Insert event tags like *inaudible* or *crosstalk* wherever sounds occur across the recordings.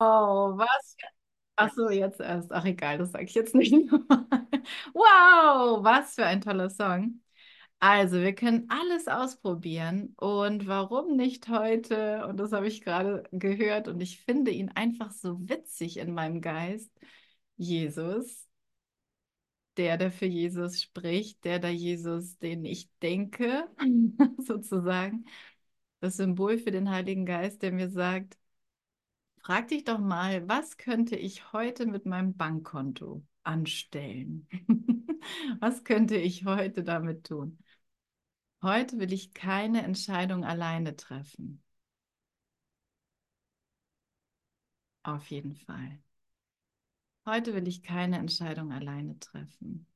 Oh, was? Ach so, jetzt erst. Ach egal, das sage ich jetzt nicht *laughs* nochmal. Wow, was für ein toller Song. Also, wir können alles ausprobieren und warum nicht heute? Und das habe ich gerade gehört und ich finde ihn einfach so witzig in meinem Geist. Jesus, der, der für Jesus spricht, der, der Jesus, den ich denke, *laughs* sozusagen. Das Symbol für den Heiligen Geist, der mir sagt, Frag dich doch mal, was könnte ich heute mit meinem Bankkonto anstellen? *laughs* Was könnte ich heute damit tun? Heute will ich keine Entscheidung alleine treffen. Auf jeden Fall. Heute will ich keine Entscheidung alleine treffen.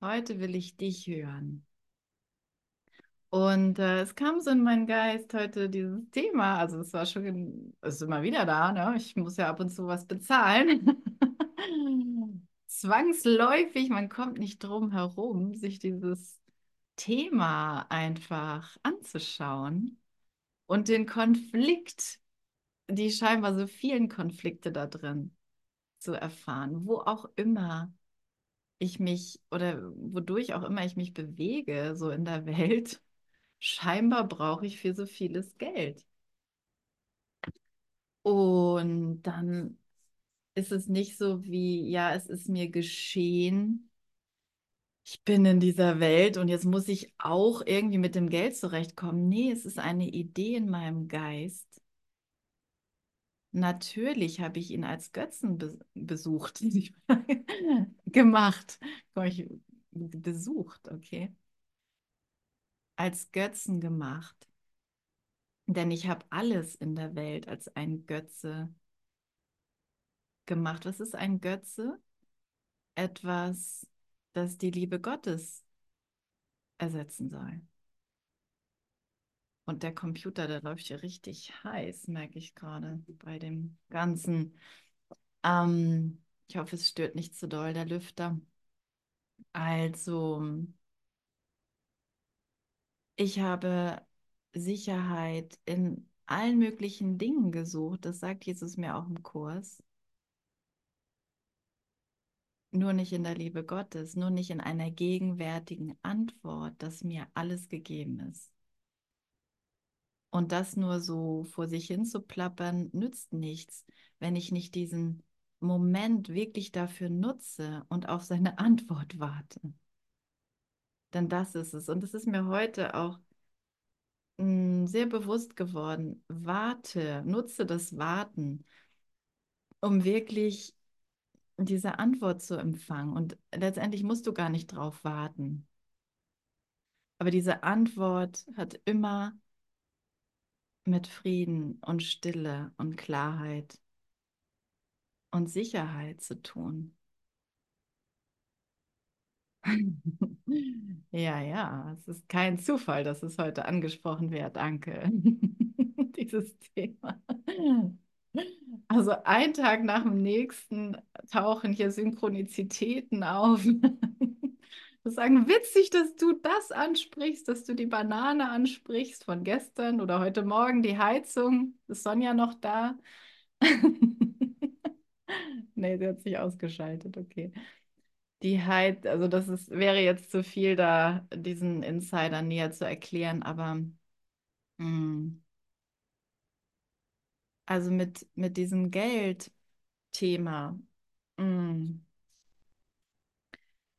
Heute will ich dich hören. Und äh, es kam so in meinen Geist heute dieses Thema. Also es war schon, es ist immer wieder da, ne? Ich muss ja ab und zu was bezahlen. *laughs* Zwangsläufig, man kommt nicht drum herum, sich dieses Thema einfach anzuschauen und den Konflikt, die scheinbar so vielen Konflikte da drin zu erfahren, wo auch immer ich mich oder wodurch auch immer ich mich bewege, so in der Welt. Scheinbar brauche ich für so vieles Geld. Und dann ist es nicht so wie, ja, es ist mir geschehen, ich bin in dieser Welt und jetzt muss ich auch irgendwie mit dem Geld zurechtkommen. Nee, es ist eine Idee in meinem Geist. Natürlich habe ich ihn als Götzen be besucht, *laughs* gemacht, besucht, okay, als Götzen gemacht. Denn ich habe alles in der Welt als ein Götze gemacht. Was ist ein Götze? Etwas, das die Liebe Gottes ersetzen soll. Und der Computer, der läuft hier richtig heiß, merke ich gerade bei dem Ganzen. Ähm, ich hoffe, es stört nicht zu doll, der Lüfter. Also, ich habe Sicherheit in allen möglichen Dingen gesucht. Das sagt Jesus mir auch im Kurs. Nur nicht in der Liebe Gottes, nur nicht in einer gegenwärtigen Antwort, dass mir alles gegeben ist. Und das nur so vor sich hin zu plappern, nützt nichts, wenn ich nicht diesen Moment wirklich dafür nutze und auf seine *laughs* Antwort warte. Denn das ist es. Und es ist mir heute auch mh, sehr bewusst geworden. Warte, nutze das Warten, um wirklich diese Antwort zu empfangen. Und letztendlich musst du gar nicht drauf warten. Aber diese Antwort hat immer mit Frieden und Stille und Klarheit und Sicherheit zu tun. *laughs* Ja, ja, es ist kein Zufall, dass es heute angesprochen wird. Danke. *laughs* Dieses Thema. Also ein Tag nach dem nächsten tauchen hier Synchronizitäten auf. *laughs* Wir sagen, witzig, dass du das ansprichst, dass du die Banane ansprichst von gestern oder heute Morgen, die Heizung. Ist Sonja noch da? Nee, sie hat sich ausgeschaltet, okay. Die Heiz, also das ist, wäre jetzt zu viel, da diesen Insider näher zu erklären, aber mh, also mit, mit diesem Geldthema, mh,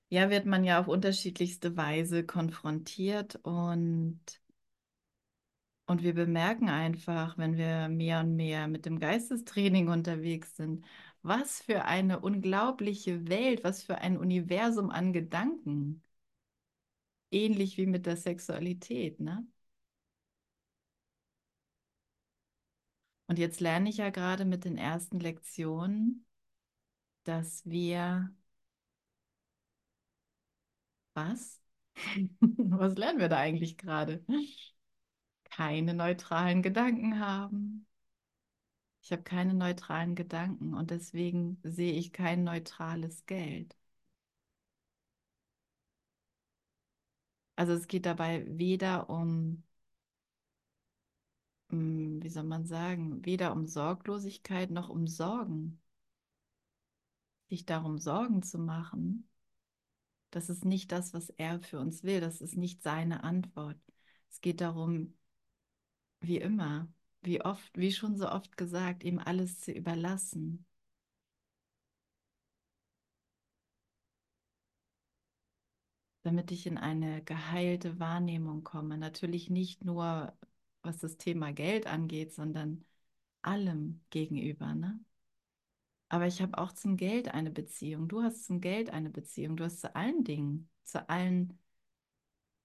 ja, wird man ja auf unterschiedlichste Weise konfrontiert und, und wir bemerken einfach, wenn wir mehr und mehr mit dem Geistestraining unterwegs sind, was für eine unglaubliche Welt, was für ein Universum an Gedanken, ähnlich wie mit der Sexualität, ne? Und jetzt lerne ich ja gerade mit den ersten Lektionen, dass wir, was? *laughs* Was lernen wir da eigentlich gerade? Keine neutralen Gedanken haben. Ich habe keine neutralen Gedanken und deswegen sehe ich kein neutrales Geld. Also es geht dabei weder um mm, wie soll man sagen, weder um Sorglosigkeit noch um Sorgen. Sich darum Sorgen zu machen, das ist nicht das, was er für uns will. Das ist nicht seine Antwort. Es geht darum, wie immer, wie oft, wie schon so oft gesagt, ihm alles zu überlassen. damit ich in eine geheilte Wahrnehmung komme. Natürlich nicht nur, was das Thema Geld angeht, sondern allem gegenüber. Ne? Aber ich habe auch zum Geld eine Beziehung. Du hast zum Geld eine Beziehung. Du hast zu allen Dingen, zu allen,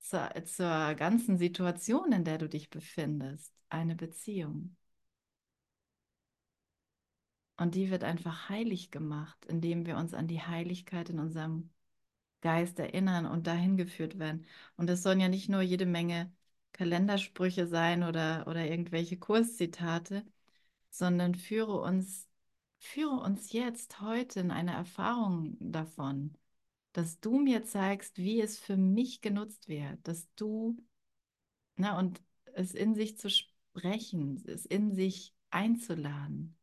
zur, zur ganzen Situation, in der du dich befindest, eine Beziehung. Und die wird einfach heilig gemacht, indem wir uns an die Heiligkeit in unserem Geist erinnern und dahin geführt werden. Und es sollen ja nicht nur jede Menge Kalendersprüche sein oder, oder irgendwelche Kurszitate, sondern führe uns, führe uns jetzt heute in eine Erfahrung davon, dass du mir zeigst, wie es für mich genutzt wird, dass du, na, und es in sich zu sprechen, es in sich einzuladen.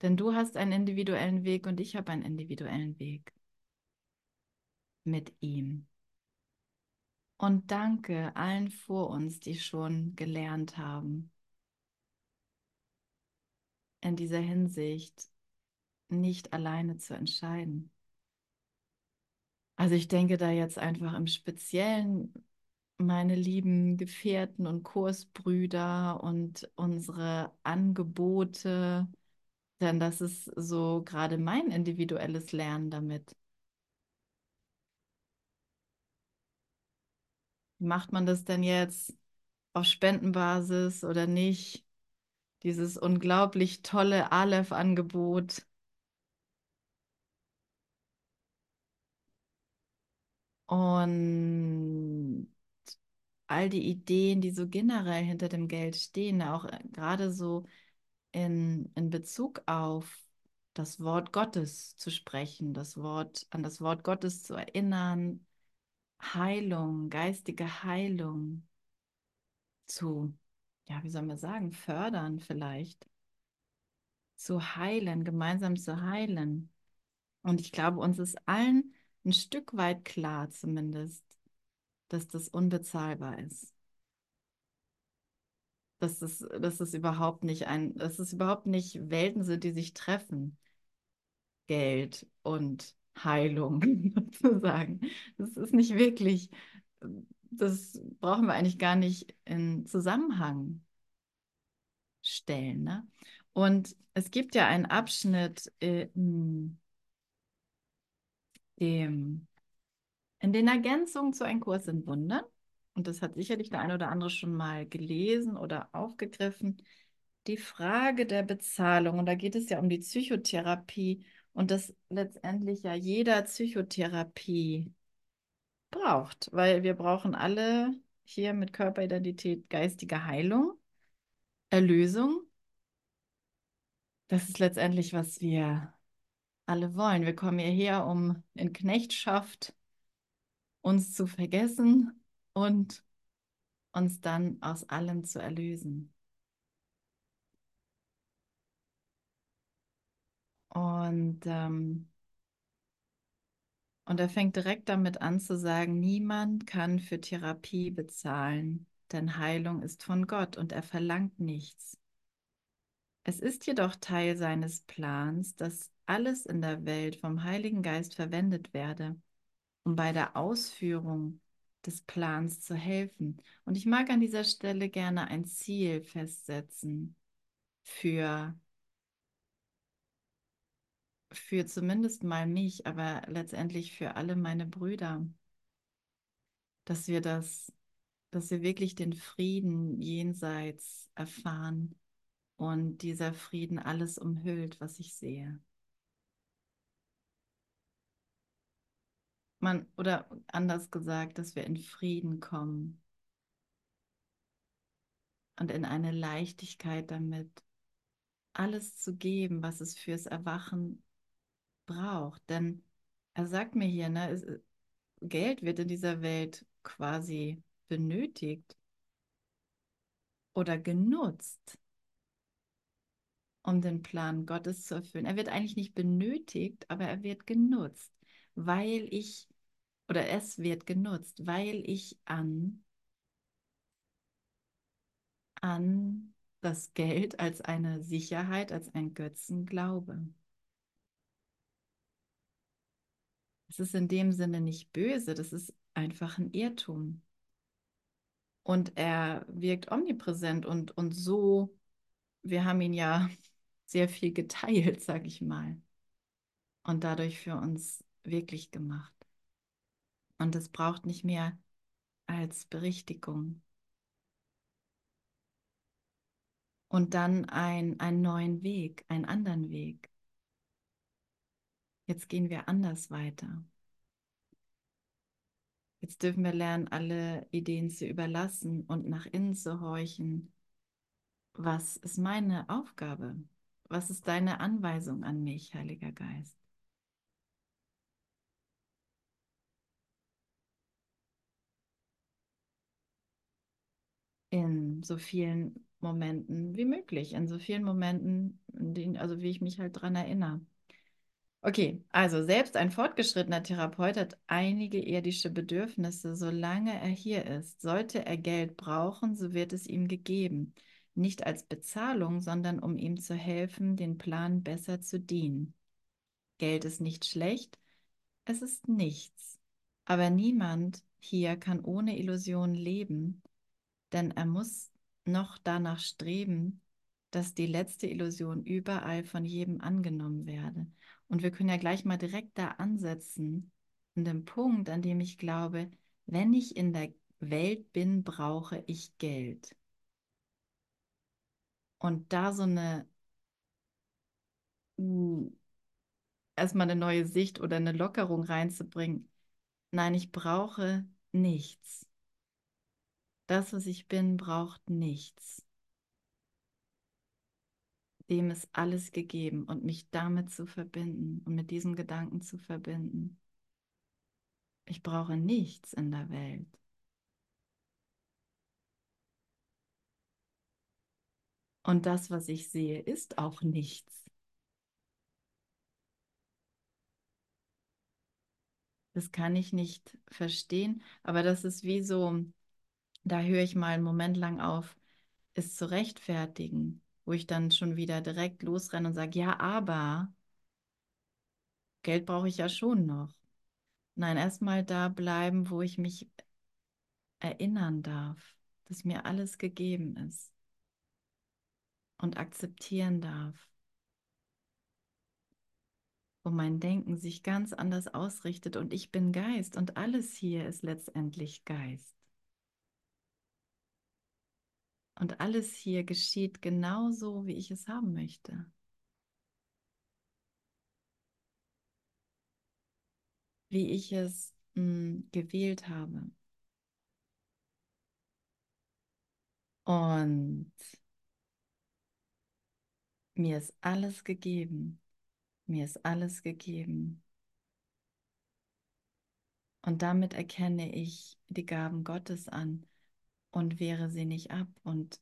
Denn du hast einen individuellen Weg und ich habe einen individuellen Weg mit ihm. Und danke allen vor uns, die schon gelernt haben, in dieser Hinsicht nicht alleine zu entscheiden. Also ich denke da jetzt einfach im Speziellen meine lieben Gefährten und Kursbrüder und unsere Angebote, denn das ist so gerade mein individuelles Lernen damit. Macht man das denn jetzt auf Spendenbasis oder nicht? Dieses unglaublich tolle Aleph-Angebot. Und all die Ideen, die so generell hinter dem Geld stehen, auch äh, gerade so in, in Bezug auf das Wort Gottes zu sprechen, das Wort, an das Wort Gottes zu erinnern, Heilung, geistige Heilung zu, ja, wie soll man sagen, fördern vielleicht, zu heilen, gemeinsam zu heilen. Und ich glaube, uns ist allen ein Stück weit klar zumindest, dass das unbezahlbar ist. Dass es, dass es überhaupt nicht ein, dass es überhaupt nicht Welten sind, die sich treffen. Geld und Heilung *laughs* sozusagen. Das ist nicht wirklich, das brauchen wir eigentlich gar nicht in Zusammenhang stellen. Ne? Und es gibt ja einen Abschnitt in, dem, in den Ergänzungen zu einem Kurs in Wundern. Und das hat sicherlich der eine oder andere schon mal gelesen oder aufgegriffen. Die Frage der Bezahlung. Und da geht es ja um die Psychotherapie und das letztendlich ja jeder Psychotherapie braucht, weil wir brauchen alle hier mit Körperidentität geistige Heilung, Erlösung. Das ist letztendlich, was wir alle wollen. Wir kommen hierher, um in Knechtschaft uns zu vergessen und uns dann aus allem zu erlösen. Und, ähm, und er fängt direkt damit an zu sagen, niemand kann für Therapie bezahlen, denn Heilung ist von Gott und er verlangt nichts. Es ist jedoch Teil seines Plans, dass alles in der Welt vom Heiligen Geist verwendet werde, um bei der Ausführung des Plans zu helfen. Und ich mag an dieser Stelle gerne ein Ziel festsetzen für für zumindest mal mich, aber letztendlich für alle meine Brüder, dass wir das, dass wir wirklich den Frieden jenseits erfahren und dieser Frieden alles umhüllt, was ich sehe. Man, oder anders gesagt, dass wir in Frieden kommen und in eine Leichtigkeit damit, alles zu geben, was es fürs Erwachen braucht. Denn er sagt mir hier, ne, es, Geld wird in dieser Welt quasi benötigt, oder genutzt, um den Plan Gottes zu erfüllen. Er wird eigentlich nicht benötigt, aber er wird genutzt, weil ich, oder es wird genutzt, weil ich an, an das Geld als eine Sicherheit, als ein Götzen glaube. Es ist in dem Sinne nicht böse, das ist einfach ein Irrtum. Und er wirkt omnipräsent und, und so, wir haben ihn ja *laughs* sehr viel geteilt, sage ich mal. Und dadurch für uns wirklich gemacht. Und es braucht nicht mehr als Berichtigung. Und dann ein, einen neuen Weg, einen anderen Weg. Jetzt gehen wir anders weiter. Jetzt dürfen wir lernen, alle Ideen zu überlassen und nach innen zu horchen. Was ist meine Aufgabe? Was ist deine Anweisung an mich, Heiliger Geist? In so vielen Momenten wie möglich, in so vielen Momenten, denen, also wie ich mich halt daran erinnere. Okay, also selbst ein fortgeschrittener Therapeut hat einige irdische Bedürfnisse, solange er hier ist. Sollte er Geld brauchen, so wird es ihm gegeben. Nicht als Bezahlung, sondern um ihm zu helfen, den Plan besser zu dienen. Geld ist nicht schlecht, es ist nichts. Aber niemand hier kann ohne Illusion leben, denn er muss noch danach streben, dass die letzte Illusion überall von jedem angenommen werde. Und wir können ja gleich mal direkt da ansetzen, an dem Punkt, an dem ich glaube, wenn ich in der Welt bin, brauche ich Geld. Und da so eine uh, erstmal eine neue Sicht oder eine Lockerung reinzubringen. Nein, ich brauche nichts. Das, was ich bin, braucht nichts dem ist alles gegeben und mich damit zu verbinden und mit diesem Gedanken zu verbinden. Ich brauche nichts in der Welt. Und das, was ich sehe, ist auch nichts. Das kann ich nicht verstehen, aber das ist wie so, da höre ich mal einen Moment lang auf, es zu rechtfertigen wo ich dann schon wieder direkt losrenne und sage, ja, aber Geld brauche ich ja schon noch. Nein, erstmal da bleiben, wo ich mich erinnern darf, dass mir alles gegeben ist und akzeptieren darf, wo mein Denken sich ganz anders ausrichtet und ich bin Geist und alles hier ist letztendlich Geist. Und alles hier geschieht genauso, wie ich es haben möchte. Wie ich es mh, hm, gewählt habe. Und mir ist alles gegeben. Mir ist alles gegeben. Und damit erkenne ich die Gaben Gottes an und wehre sie nicht ab und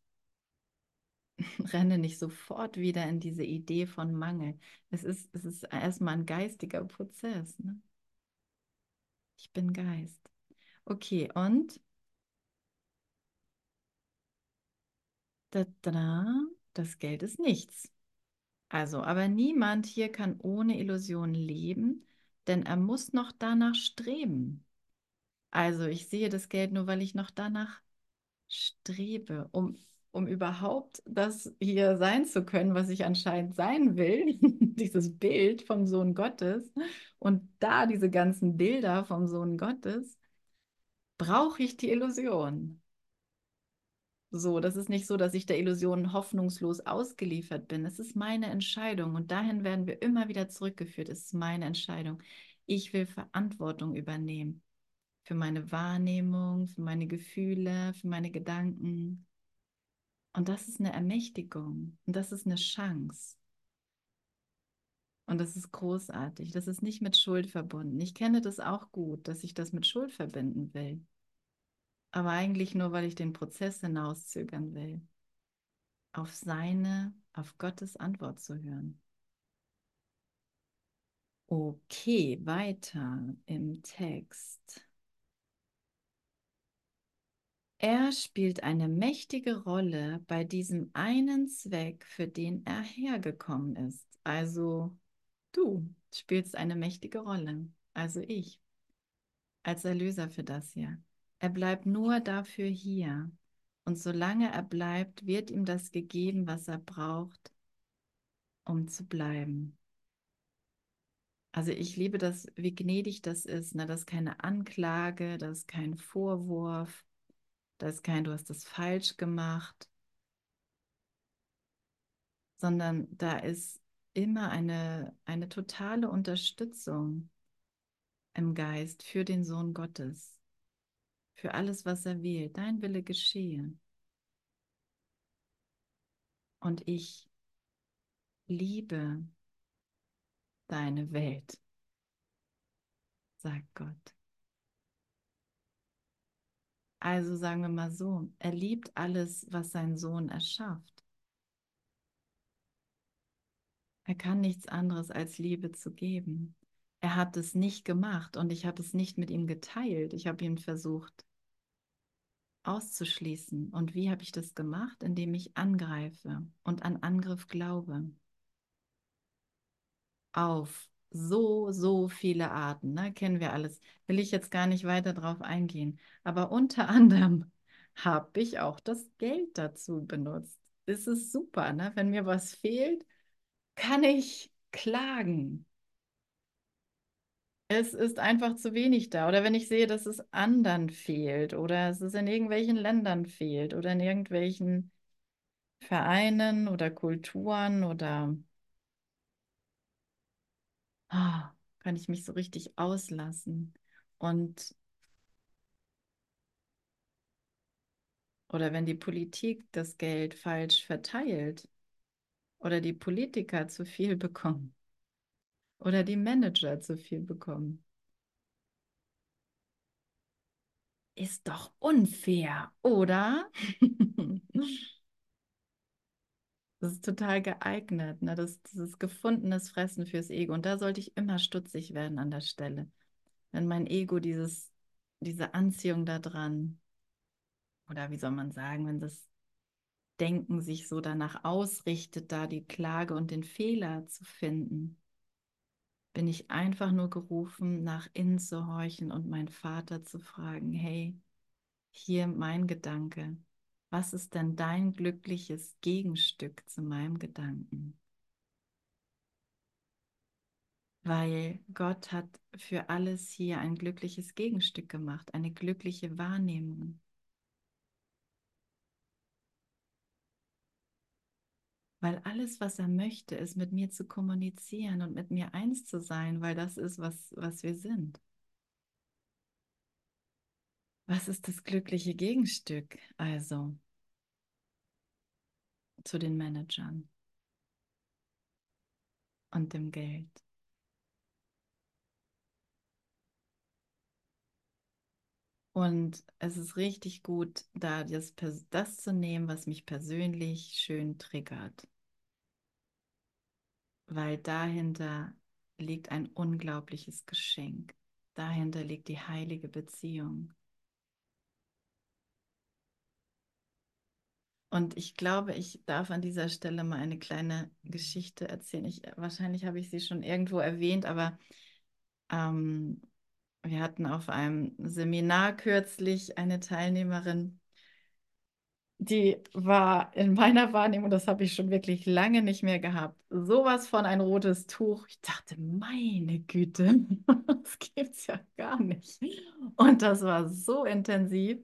*laughs* renne nicht sofort wieder in diese Idee von Mangel. Es ist, es ist erstmal ein geistiger Prozess. Ne? Ich bin Geist. Okay, und da, da, das Geld ist nichts. Also, aber niemand hier kann ohne Illusion leben, denn er muss noch danach streben. Also, ich sehe das Geld nur, weil ich noch danach strebe, um, um überhaupt das hier sein zu können, was ich anscheinend sein will, *laughs* dieses Bild vom Sohn Gottes und da diese ganzen Bilder vom Sohn Gottes, brauche ich die Illusion. So, das ist nicht so, dass ich der Illusion hoffnungslos ausgeliefert bin. Es ist meine Entscheidung und dahin werden wir immer wieder zurückgeführt. Es ist meine Entscheidung. Ich will Verantwortung übernehmen für meine Wahrnehmung, für meine Gefühle, für meine Gedanken. Und das ist eine Ermächtigung und das ist eine Chance. Und das ist großartig. Das ist nicht mit Schuld verbunden. Ich kenne das auch gut, dass ich das mit Schuld verbinden will. Aber eigentlich nur, weil ich den Prozess hinauszögern will. auf seine, auf Gottes Antwort zu hören. Okay, weiter im Text. Er spielt eine mächtige Rolle bei diesem einen Zweck, für den er hergekommen ist. Also du spielst eine mächtige Rolle, also ich, als Erlöser für das hier. Er bleibt nur dafür hier. Und solange er bleibt, wird ihm das gegeben, was er braucht, um zu bleiben. Also ich liebe das, wie gnädig das ist. Ne? Das ist keine Anklage, das ist kein Vorwurf, das ist kein, du hast das falsch gemacht, sondern da ist immer eine, eine totale Unterstützung im Geist für den Sohn Gottes, für alles, was er will. Dein Wille geschehe. Und ich liebe deine Welt, sagt Gott. Also sagen wir mal so, er liebt alles, was sein Sohn erschafft. Er kann nichts anderes als Liebe zu geben. Er hat es nicht gemacht und ich habe es nicht mit ihm geteilt. Ich habe ihn versucht auszuschließen. Und wie habe ich das gemacht? Indem ich angreife und an Angriff glaube. Auf so, so viele Arten, ne? kennen wir alles. Will ich jetzt gar nicht weiter drauf eingehen. Aber unter *laughs* anderem habe ich auch das Geld dazu benutzt. Es ist super, ne? wenn mir was fehlt, kann ich klagen. Es ist einfach zu wenig da. Oder wenn ich sehe, dass es anderen fehlt oder es ist in irgendwelchen Ländern fehlt oder in irgendwelchen Vereinen oder Kulturen oder ah, kann ich mich so richtig auslassen. Und oder wenn die Politik das Geld falsch verteilt oder die Politiker zu viel *laughs* bekommen oder die Manager zu viel bekommen. Ist doch unfair, oder? *laughs* Das ist total geeignet, ne? Das, ist gefundenes Fressen fürs Ego. Und da sollte ich immer stutzig werden an der Stelle. Wenn mein Ego dieses, diese Anziehung da dran, oder wie soll man sagen, wenn das Denken sich so danach ausrichtet, da die Klage und den Fehler zu finden, bin ich einfach nur gerufen, nach innen zu horchen und meinen Vater zu fragen, hey, hier mein Gedanke, was ist denn dein glückliches Gegenstück zu meinem Gedanken? Weil Gott hat für alles hier ein glückliches Gegenstück gemacht, eine glückliche Wahrnehmung. Weil alles, was er möchte, ist mit mir zu kommunizieren und mit mir eins zu sein, weil das ist, was, was wir sind. Was ist das glückliche Gegenstück also zu den Managern und dem Geld? Und es ist richtig gut, da das, das zu nehmen, was mich persönlich schön triggert. Weil dahinter liegt ein unglaubliches Geschenk. Dahinter liegt die heilige Beziehung. Und ich glaube, ich darf an dieser Stelle mal eine kleine Geschichte erzählen. Ich, wahrscheinlich habe ich sie schon irgendwo erwähnt, aber ähm, wir hatten auf einem Seminar kürzlich eine Teilnehmerin, die war in meiner Wahrnehmung, das habe ich schon wirklich lange nicht mehr gehabt, sowas von ein rotes Tuch. Ich dachte, meine Güte, *laughs* das gibt es ja gar nicht. Und das war so intensiv.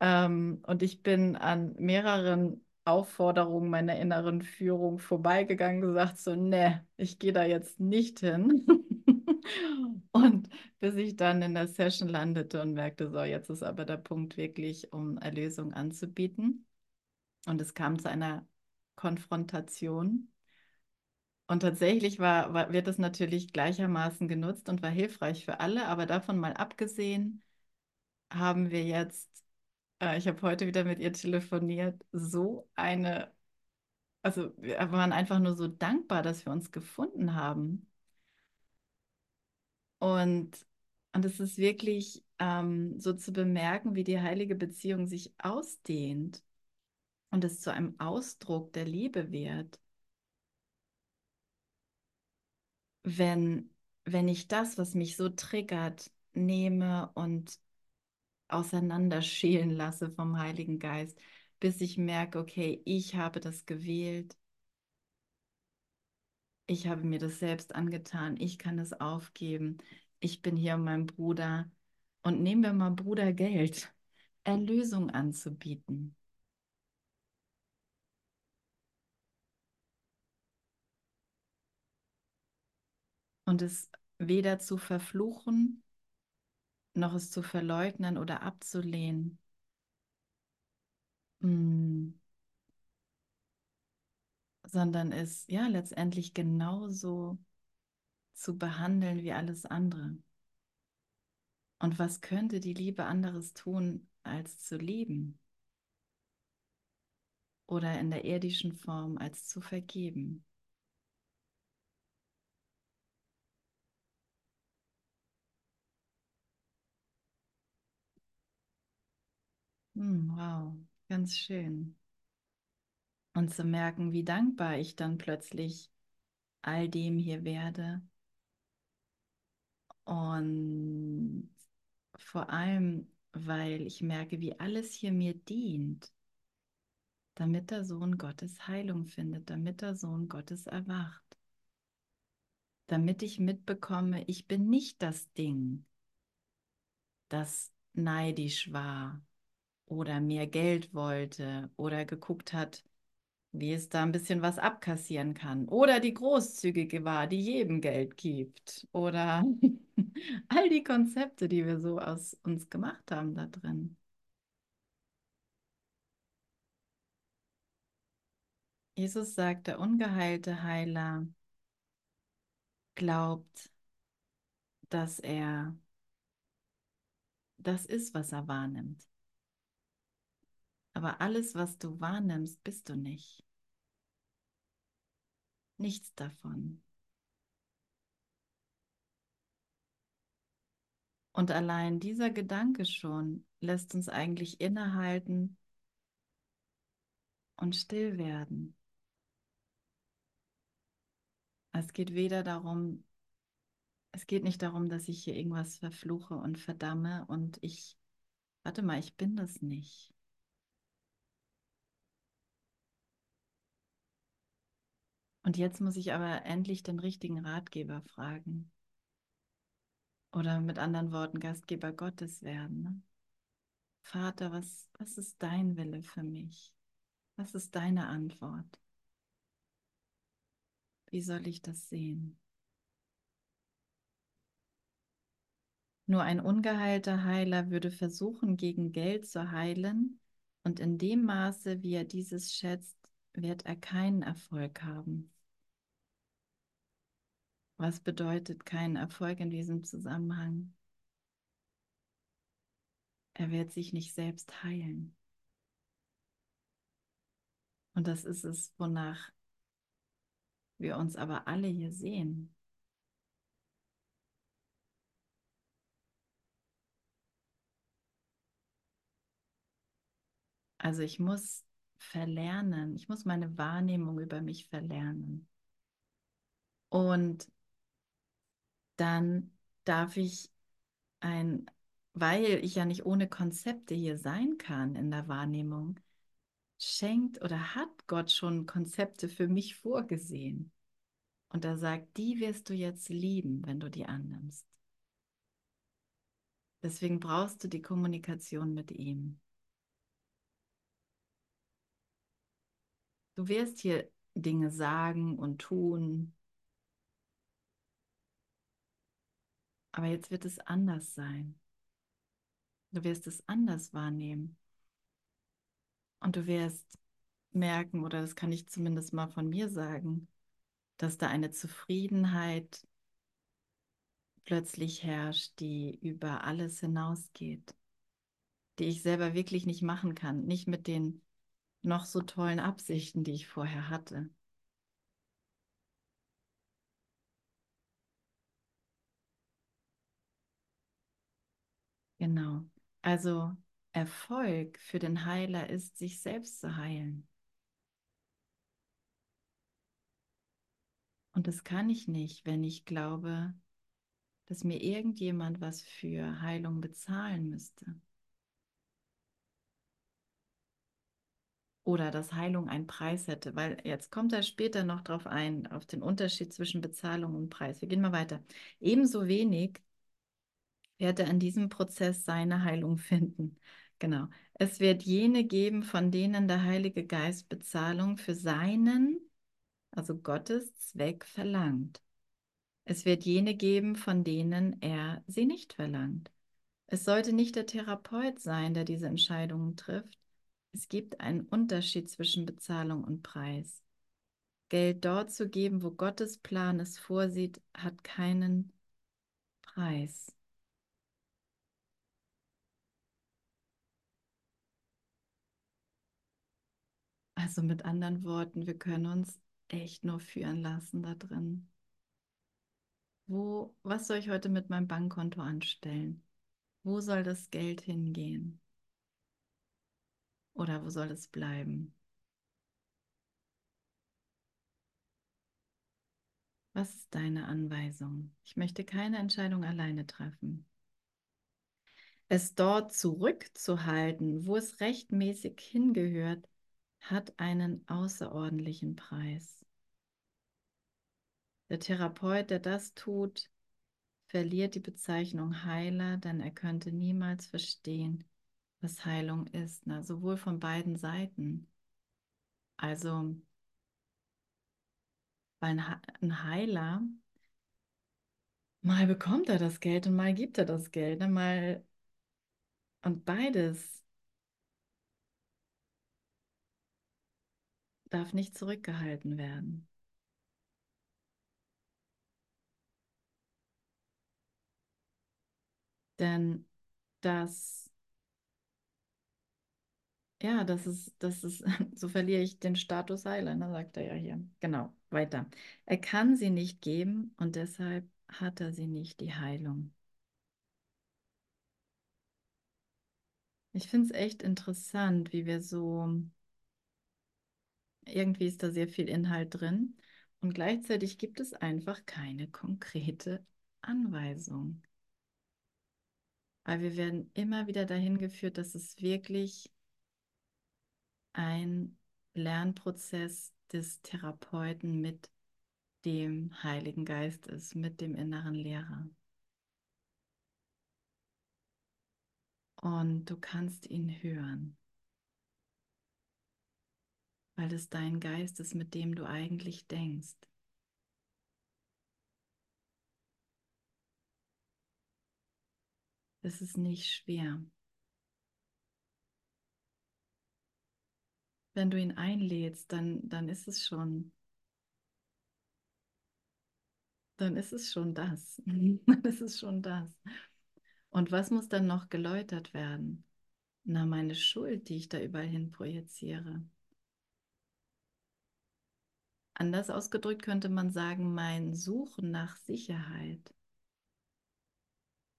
Ähm, und ich bin an mehreren Aufforderungen meiner inneren Führung vorbeigegangen, gesagt so, ne, ich gehe da jetzt nicht hin. *laughs* und bis ich dann in der Session landete und merkte, so, jetzt ist aber der Punkt wirklich, um Erlösung anzubieten. Und es kam zu einer Konfrontation. Und tatsächlich war, war, wird es natürlich gleichermaßen genutzt und war hilfreich für alle, aber davon mal abgesehen, haben wir jetzt äh, ich habe heute wieder mit ihr telefoniert, so eine Also wir waren einfach nur so dankbar, dass wir uns gefunden haben. Und, und es ist wirklich ähm, so zu bemerken, wie die heilige Beziehung sich ausdehnt und es zu einem Ausdruck der Liebe wird. Wenn, wenn ich das, was mich so triggert, nehme und auseinanderschälen lasse vom Heiligen Geist, bis ich merke, okay, ich habe das gewählt, ich habe mir das selbst angetan, ich kann es aufgeben, ich bin hier meinen Bruder und nehmen wir mal Bruder Geld, *laughs* Erlösung anzubieten. Und es weder zu verfluchen, noch es zu verleugnen oder abzulehnen. Mm. Sondern es ja letztendlich genauso zu behandeln wie alles andere. Und was könnte die Liebe anderes tun, als zu lieben? Oder in der irdischen Form als zu vergeben? Hm, wow, ganz schön. Und zu merken, wie dankbar ich dann plötzlich all dem hier werde. Und vor allem, weil ich merke, wie alles hier mir dient, damit der Sohn Gottes Heilung findet, damit der Sohn Gottes erwacht, damit ich mitbekomme, ich bin nicht das Ding, das neidisch war oder mehr Geld wollte oder geguckt hat, wie es da ein bisschen was abkassieren kann. Oder die Großzügige war, die jedem Geld gibt. Oder *laughs* all die Konzepte, die wir so aus uns gemacht haben da drin. Jesus sagt, der ungeheilte Heiler glaubt, dass er das ist, was er wahrnimmt. Aber alles, was du wahrnimmst, bist du nicht. Nichts davon. Und allein dieser Gedanke schon lässt uns eigentlich innehalten und still werden. Es geht weder darum, es geht nicht darum, dass ich hier irgendwas verfluche und verdamme und ich, warte mal, ich bin das nicht. Und jetzt muss ich aber endlich den richtigen Ratgeber fragen. Oder mit anderen Worten, Gastgeber Gottes werden. Ne? Vater, was, was ist dein Wille für mich? Was ist deine Antwort? Wie soll ich das sehen? Nur ein ungeheilter Heiler würde versuchen, gegen Geld zu heilen, und in dem Maße, wie er dieses schätzt, wird er keinen Erfolg haben. Was bedeutet kein Erfolg in diesem Zusammenhang? Er wird sich nicht selbst heilen. Und das ist es, wonach wir uns aber alle hier sehen. Also ich muss verlernen, ich muss meine Wahrnehmung über mich verlernen. Und dann darf ich ein, weil ich ja nicht ohne Konzepte hier sein kann in der Wahrnehmung, schenkt oder hat Gott schon Konzepte für mich vorgesehen. Und er sagt, die wirst du jetzt lieben, wenn du die annimmst. Deswegen brauchst du die Kommunikation mit ihm. Du wirst hier Dinge sagen und tun, Aber jetzt wird es anders sein. Du wirst es anders wahrnehmen. Und du wirst merken, oder das kann ich zumindest mal von mir sagen, dass da eine Zufriedenheit plötzlich herrscht, die über alles hinausgeht, die ich selber wirklich nicht machen kann. Nicht mit den noch so tollen Absichten, die ich vorher hatte. Genau. Also Erfolg für den Heiler ist, sich selbst zu heilen. Und das kann ich nicht, wenn ich glaube, dass mir irgendjemand was für Heilung bezahlen müsste. Oder dass Heilung einen Preis hätte, weil jetzt kommt er später noch drauf ein, auf den Unterschied zwischen Bezahlung und Preis. Wir gehen mal weiter. Ebenso wenig wird er in diesem Prozess seine Heilung finden. Genau. Es wird jene geben, von denen der Heilige Geist Bezahlung für seinen, also Gottes Zweck verlangt. Es wird jene geben, von denen er sie nicht verlangt. Es sollte nicht der Therapeut sein, der diese Entscheidungen trifft. Es gibt einen Unterschied zwischen Bezahlung und Preis. Geld dort zu geben, wo Gottes Plan es vorsieht, hat keinen Preis. Also mit anderen Worten, wir können uns echt nur führen lassen da drin. Wo, was soll ich heute mit meinem Bankkonto anstellen? Wo soll das Geld hingehen? Oder wo soll es bleiben? Was ist deine Anweisung? Ich möchte keine Entscheidung alleine treffen. Es dort zurückzuhalten, wo es rechtmäßig hingehört, hat einen außerordentlichen Preis. Der Therapeut, der das tut, verliert die Bezeichnung Heiler, denn er könnte niemals verstehen, was Heilung ist, na, sowohl von beiden Seiten. Also, weil ein Heiler, mal bekommt er das Geld und mal gibt er das Geld, ne, mal und beides darf nicht zurückgehalten werden. Denn das, ja, das ist, das ist, *laughs* so verliere ich den Status Heiler, sagt er ja hier. Genau, weiter. Er kann sie nicht geben und deshalb hat er sie nicht, die Heilung. Ich finde es echt interessant, wie wir so, irgendwie ist da sehr viel Inhalt drin und gleichzeitig gibt es einfach keine konkrete Anweisung. Weil wir werden immer wieder dahin geführt, dass es wirklich ein Lernprozess des Therapeuten mit dem Heiligen Geist ist, mit dem inneren Lehrer. Und du kannst ihn hören, weil es dein Geist ist, mit dem du eigentlich denkst. Es ist nicht schwer. Wenn du ihn einlädst, dann, dann ist es schon, dann ist es schon das. *laughs* dann ist es schon das. Und was muss dann noch geläutert werden? Na, meine Schuld, die ich da überall hin projiziere. Anders ausgedrückt könnte man sagen, mein Suchen nach Sicherheit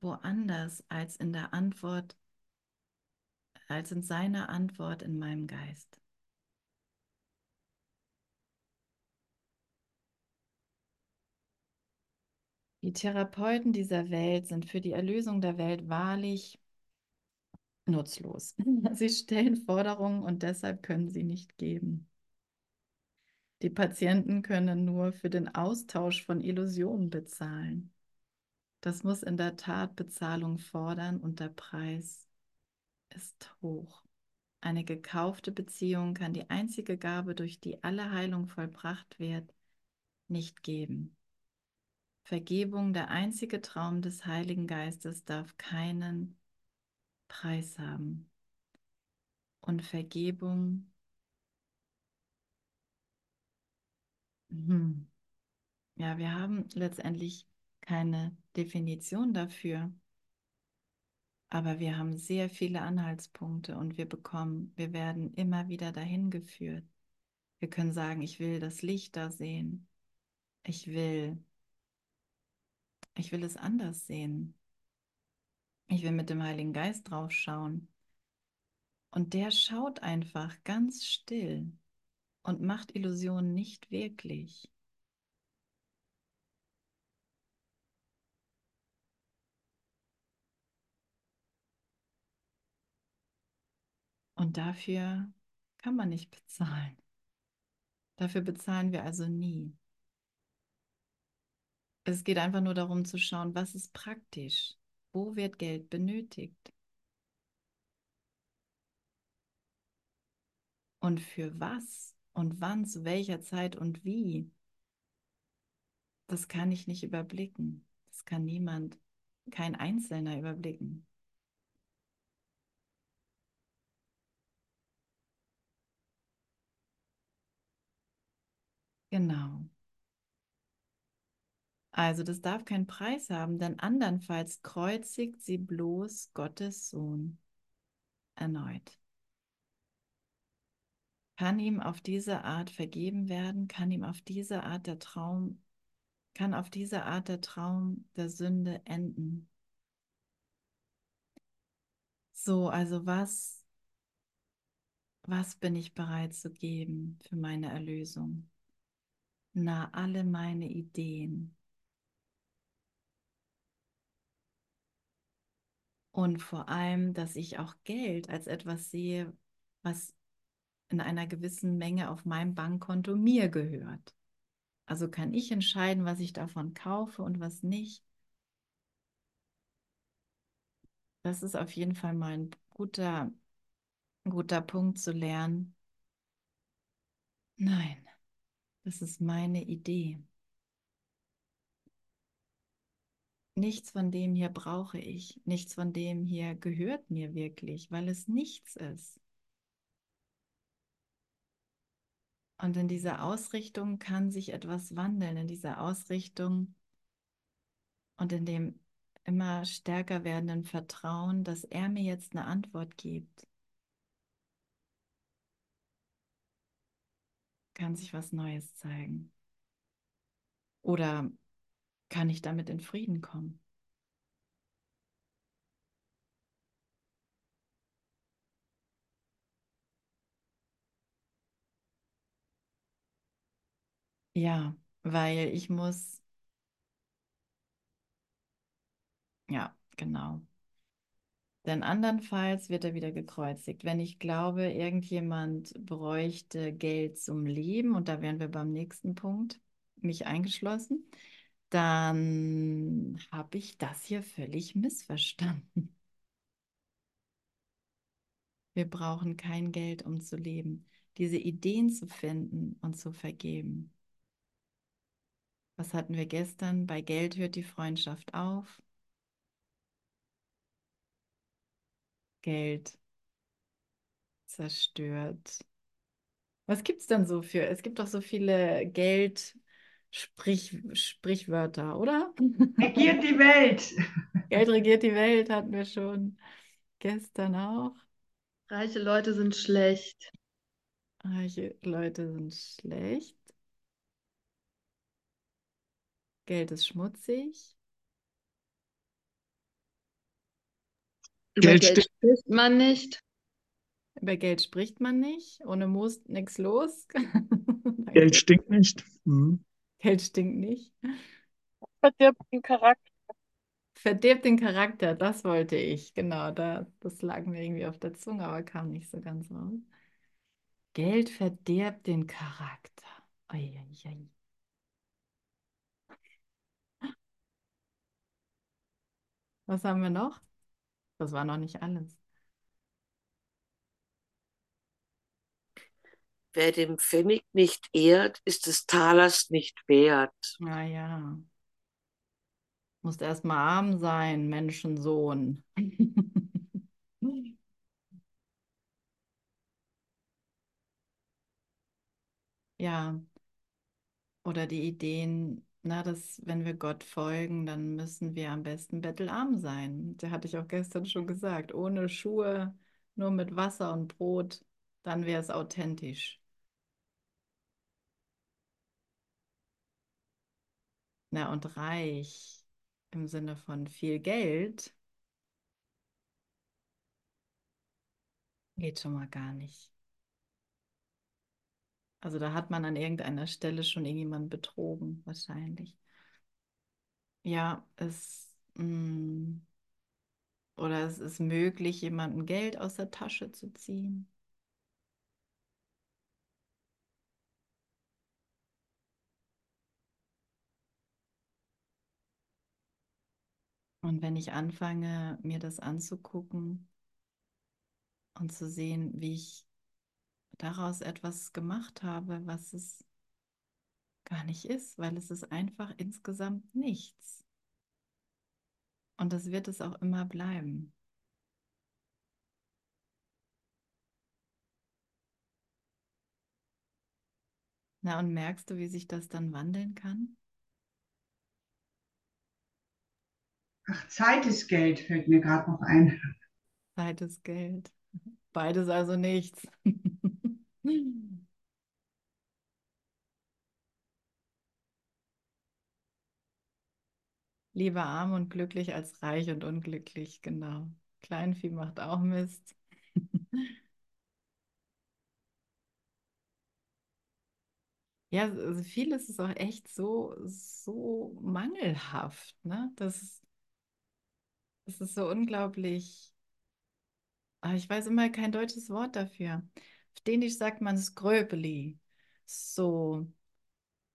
woanders als in der Antwort, als in seiner Antwort in meinem Geist. Die Therapeuten dieser Welt sind für die Erlösung der Welt wahrlich nutzlos. *laughs* Sie stellen Forderungen und deshalb können sie nicht geben. Die Patienten können nur für den Austausch von Illusionen bezahlen. Das muss in der Tat Bezahlung fordern und der Preis ist hoch. Eine gekaufte Beziehung kann die einzige Gabe, durch die alle Heilung vollbracht wird, nicht geben. Vergebung, der einzige Traum des Heiligen Geistes, darf keinen Preis haben. Und Vergebung, hm. ja, wir haben letztendlich keine Definition dafür. Aber wir haben sehr viele Anhaltspunkte und wir bekommen, wir werden immer wieder dahin geführt. Wir können sagen, ich will das Licht da sehen. Ich will, ich will es anders sehen. Ich will mit dem Heiligen Geist drauf schauen. Und der schaut einfach ganz still und macht Illusionen nicht wirklich. Und dafür kann man nicht bezahlen. Dafür bezahlen wir also nie. Es geht einfach nur darum zu schauen, was ist praktisch, wo wird Geld benötigt und für was und wann, zu welcher Zeit und wie. Das kann ich nicht überblicken. Das kann niemand, kein Einzelner überblicken. Genau. Also das darf keinen Preis haben, denn andernfalls kreuzigt sie bloß Gottes Sohn erneut. Kann ihm auf diese Art vergeben werden? Kann ihm auf diese Art der Traum, kann auf diese Art der Traum der Sünde enden? So, also was, was bin ich bereit zu geben für meine Erlösung? Na, alle meine Ideen. Und vor allem, dass ich auch Geld als etwas sehe, was in einer gewissen Menge auf meinem Bankkonto mir gehört. Also kann ich entscheiden, was ich davon kaufe und was nicht. Das ist auf jeden Fall mal ein guter, guter Punkt zu lernen. Nein, das ist meine Idee. Nichts von dem hier brauche ich, nichts von dem hier gehört mir wirklich, weil es nichts ist. Und in dieser Ausrichtung kann sich etwas wandeln, in dieser Ausrichtung und in dem immer stärker werdenden Vertrauen, dass er mir jetzt eine Antwort gibt. Kann sich was Neues zeigen? Oder kann ich damit in Frieden kommen? Ja, weil ich muss, ja, genau. Denn andernfalls wird er wieder gekreuzigt. Wenn ich glaube, irgendjemand bräuchte Geld zum Leben, und da wären wir beim nächsten Punkt, mich eingeschlossen, dann habe ich das hier völlig missverstanden. Wir brauchen kein Geld, um zu leben. Diese Ideen zu finden und zu vergeben. Was hatten wir gestern? Bei Geld hört die Freundschaft auf. Geld zerstört. Was gibt es denn so für? Es gibt doch so viele Geld-Sprichwörter, oder? Regiert die Welt. *laughs* Geld regiert die Welt, hatten wir schon gestern auch. Reiche Leute sind schlecht. Reiche Leute sind schlecht. Geld ist schmutzig. Über Geld Geld spricht man nicht. Über Geld spricht man nicht. Ohne Moos nichts los. *laughs* Geld stinkt nicht. Mhm. Geld stinkt nicht. verdirbt den Charakter. Verdirbt den Charakter, das wollte ich. Genau, da, das lag mir irgendwie auf der Zunge, aber kam nicht so ganz raus. Geld verdirbt den Charakter. Ui, Was haben wir noch? Das war noch nicht alles. Wer dem Pfennig nicht ehrt, ist des Talers nicht wert. Ah ja. Musst erst mal arm sein, Menschensohn. *laughs* Ja. Oder die Ideen, na, dass wenn wir Gott folgen, dann müssen wir am besten bettelarm sein. Der hatte ich auch gestern schon gesagt. Ohne Schuhe, nur mit Wasser und Brot, dann wäre es authentisch. Na, und reich im Sinne von viel Geld geht schon mal gar nicht. Also da hat man an irgendeiner Stelle schon irgendjemanden betrogen, wahrscheinlich. Ja, es, mm, oder es ist möglich, jemandem Geld aus der Tasche zu ziehen. Und wenn ich anfange, mir das anzugucken und zu sehen, wie ich daraus etwas gemacht habe, was es gar nicht ist, weil es ist einfach insgesamt nichts. Und das wird es auch immer bleiben. Na, und merkst du, wie sich das dann wandeln kann? Ach, Zeit ist Geld, fällt mir gerade noch ein. Zeit ist Geld. Beides also nichts. *laughs* Lieber arm und glücklich als reich und unglücklich, genau. Kleinvieh macht auch Mist. *laughs* Ja, also vieles ist auch echt so, so mangelhaft, ne? Das, das ist so unglaublich. Ah, ich weiß immer kein deutsches Wort dafür. Auf Dänisch sagt man skröpeli. So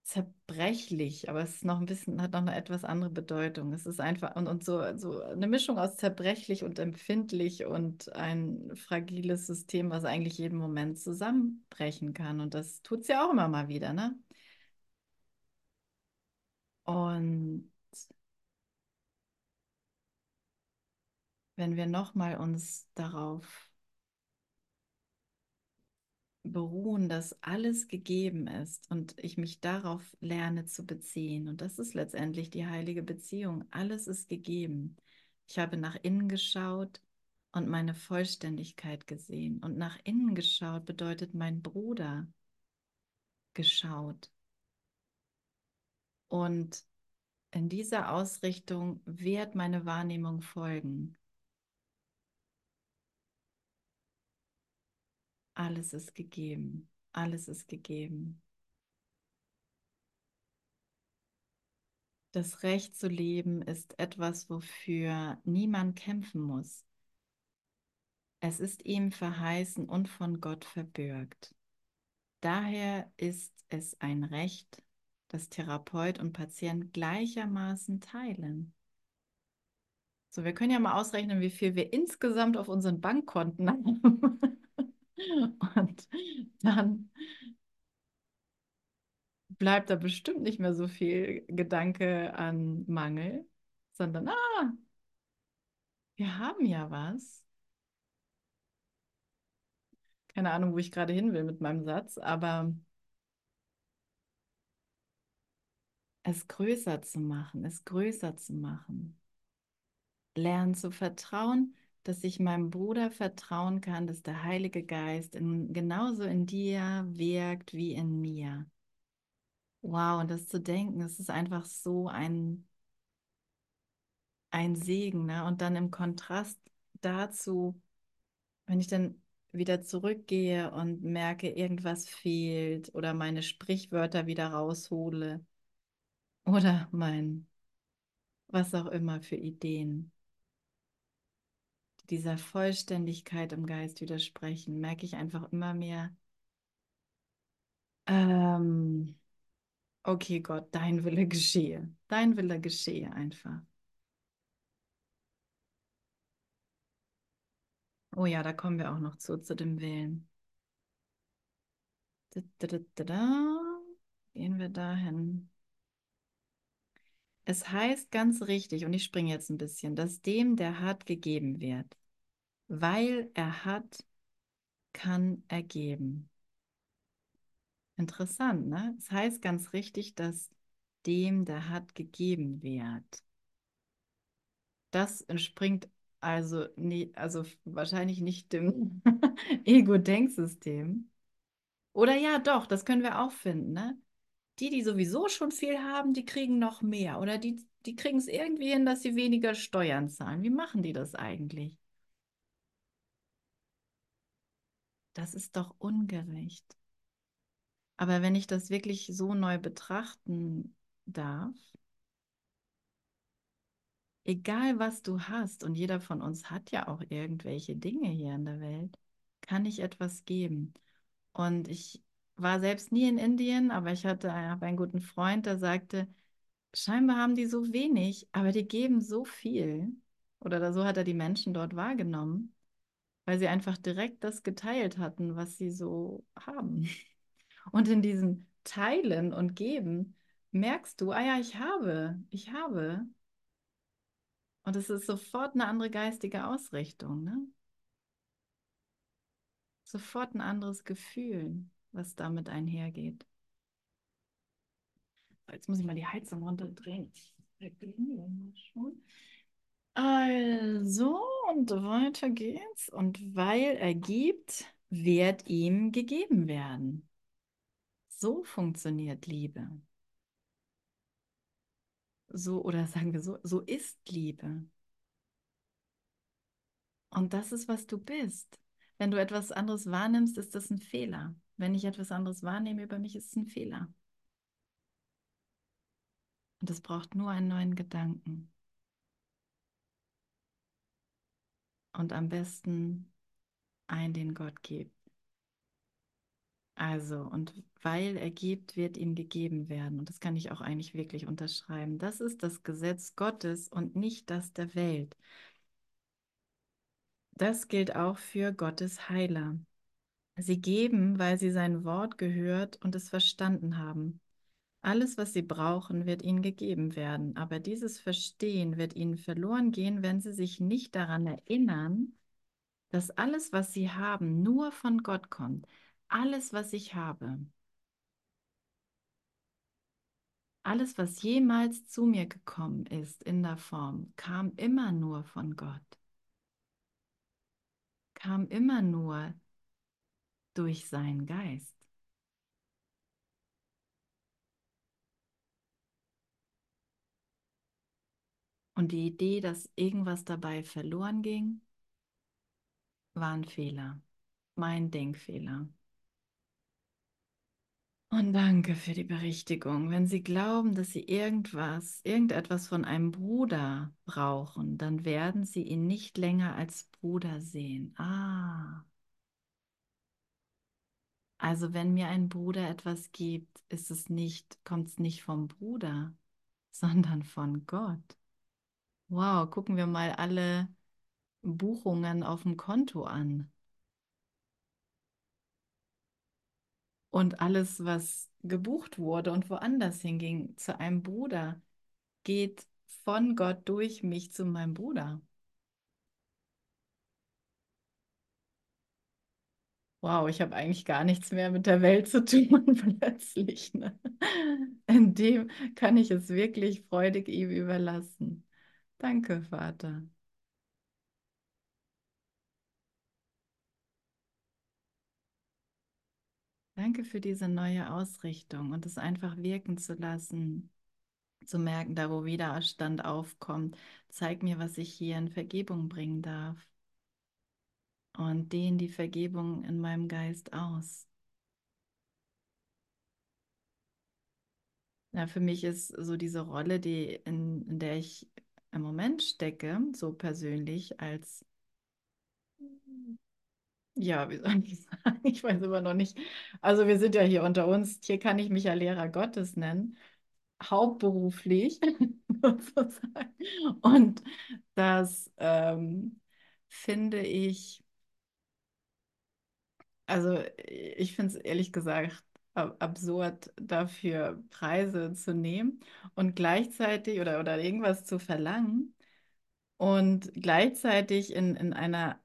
zerbrechlich, aber es ist noch ein bisschen, hat noch eine etwas andere Bedeutung. Es ist einfach und, und so, so eine Mischung aus zerbrechlich und empfindlich und ein fragiles System, was eigentlich jeden Moment zusammenbrechen kann. Und das tut es ja auch immer mal wieder, ne? Und wenn wir nochmal uns darauf beruhen, dass alles gegeben ist und ich mich darauf lerne zu beziehen. Und das ist letztendlich die heilige Beziehung. Alles ist gegeben. Ich habe nach innen geschaut und meine Vollständigkeit gesehen. Und nach innen geschaut bedeutet mein Bruder geschaut. Und in dieser Ausrichtung wird meine Wahrnehmung folgen. Alles ist gegeben. Alles ist gegeben. Das Recht zu leben ist etwas, wofür niemand kämpfen muss. Es ist ihm verheißen und von Gott verbürgt. Daher ist es ein Recht, das Therapeut und Patient gleichermaßen teilen. So, wir können ja mal ausrechnen, wie viel wir insgesamt auf unseren Bankkonten *laughs* haben. Und dann bleibt da bestimmt nicht mehr so viel Gedanke an Mangel, sondern, ah, wir haben ja was. Keine Ahnung, wo ich gerade hin will mit meinem Satz, aber es größer zu machen, es größer zu machen. Lernen zu vertrauen, dass ich meinem Bruder vertrauen kann, dass der Heilige Geist in, genauso in dir wirkt wie in mir. Wow, und das zu denken, es ist einfach so ein, ein Segen. Ne? Und dann im Kontrast dazu, wenn ich dann wieder zurückgehe und merke, irgendwas fehlt oder meine Sprichwörter wieder raushole oder mein, was auch immer für Ideen dieser Vollständigkeit im Geist widersprechen, merke ich einfach immer mehr, ähm, okay Gott, dein Wille geschehe, dein Wille geschehe einfach. Oh ja, da kommen wir auch noch zu, zu dem Willen. Da, da, da, Gehen wir dahin. Es heißt ganz richtig, und ich springe jetzt ein bisschen, dass dem, der hat, gegeben wird. Weil er hat, kann er geben. Interessant, ne? Es heißt ganz richtig, dass dem, der hat, gegeben wird. Das entspringt also, nie, also wahrscheinlich nicht dem *laughs* Ego-Denksystem. Oder ja, doch, das können wir auch finden, ne? Die, die sowieso schon viel haben, die kriegen noch mehr. Oder die, die kriegen es irgendwie hin, dass sie weniger Steuern zahlen. Wie machen die das eigentlich? Das ist doch ungerecht. Aber wenn ich das wirklich so neu betrachten darf, egal was du hast, und jeder von uns hat ja auch irgendwelche Dinge hier in der Welt, kann ich etwas geben. Und ich war selbst nie in Indien, aber ich hatte habe einen guten Freund, der sagte, scheinbar haben die so wenig, aber die geben so viel. Oder so hat er die Menschen dort wahrgenommen, weil sie einfach direkt das geteilt hatten, was sie so haben. *laughs* Und in diesem Teilen und Geben merkst du, ah ja, ich habe, ich habe. Und es ist sofort eine andere geistige Ausrichtung, ne? Sofort ein anderes Gefühl, was damit einhergeht. Jetzt muss ich mal die Heizung runterdrehen. Also, und weiter geht's. Und weil er gibt, wird ihm gegeben werden. So funktioniert Liebe. So, oder sagen wir so, so ist Liebe. Und das ist, was du bist. Wenn du etwas anderes wahrnimmst, ist das ein Fehler. Wenn ich etwas anderes wahrnehme über mich, ist es ein Fehler. Und es braucht nur einen neuen Gedanken. Und am besten einen, den Gott gibt. Also, und weil er gibt, wird ihm gegeben werden. Und das kann ich auch eigentlich wirklich unterschreiben. Das ist das Gesetz Gottes und nicht das der Welt. Das gilt auch für Gottes Heiler. Sie geben, weil sie sein Wort gehört und es verstanden haben. Alles, was sie brauchen, wird ihnen gegeben werden, aber dieses Verstehen wird ihnen verloren gehen, wenn sie sich nicht daran erinnern, dass alles, was sie haben, nur von Gott kommt. Alles, was ich habe, alles, was jemals zu mir gekommen ist in der Form, kam immer nur von Gott. Kam immer nur durch seinen Geist. Und die Idee, dass irgendwas dabei verloren ging, war ein Fehler, mein Denkfehler. Und danke für die Berichtigung. Wenn Sie glauben, dass Sie irgendwas, irgendetwas von einem Bruder brauchen, dann werden Sie ihn nicht länger als Bruder sehen. Ah. Also wenn mir ein Bruder etwas gibt, ist es nicht, kommt es nicht vom Bruder, *laughs* sondern von Gott. Wow, gucken wir mal alle Buchungen auf dem Konto an. Und alles, was gebucht wurde und woanders hinging, zu einem Bruder, geht von Gott durch mich zu meinem Bruder. Wow, ich habe eigentlich gar nichts mehr mit der Welt zu tun *laughs* plötzlich. Ne? In dem kann ich es wirklich freudig ihm überlassen. Danke, Vater. Danke für diese neue Ausrichtung und es einfach wirken zu lassen, zu merken, da wo Widerstand aufkommt, zeig mir, was ich hier in Vergebung bringen darf. Und dehn die Vergebung in meinem Geist aus. Ja, für mich ist so diese Rolle, die in, in der ich im Moment stecke, so persönlich als ja, wie soll ich *laughs* sagen? Ich weiß immer noch nicht. Also wir sind ja hier unter uns. Hier kann ich mich ja Lehrer Gottes nennen, hauptberuflich *laughs* sozusagen. Und das ähm, finde ich, also ich finde es ehrlich gesagt absurd, dafür Preise zu nehmen und gleichzeitig oder, oder irgendwas zu verlangen und gleichzeitig in, in einer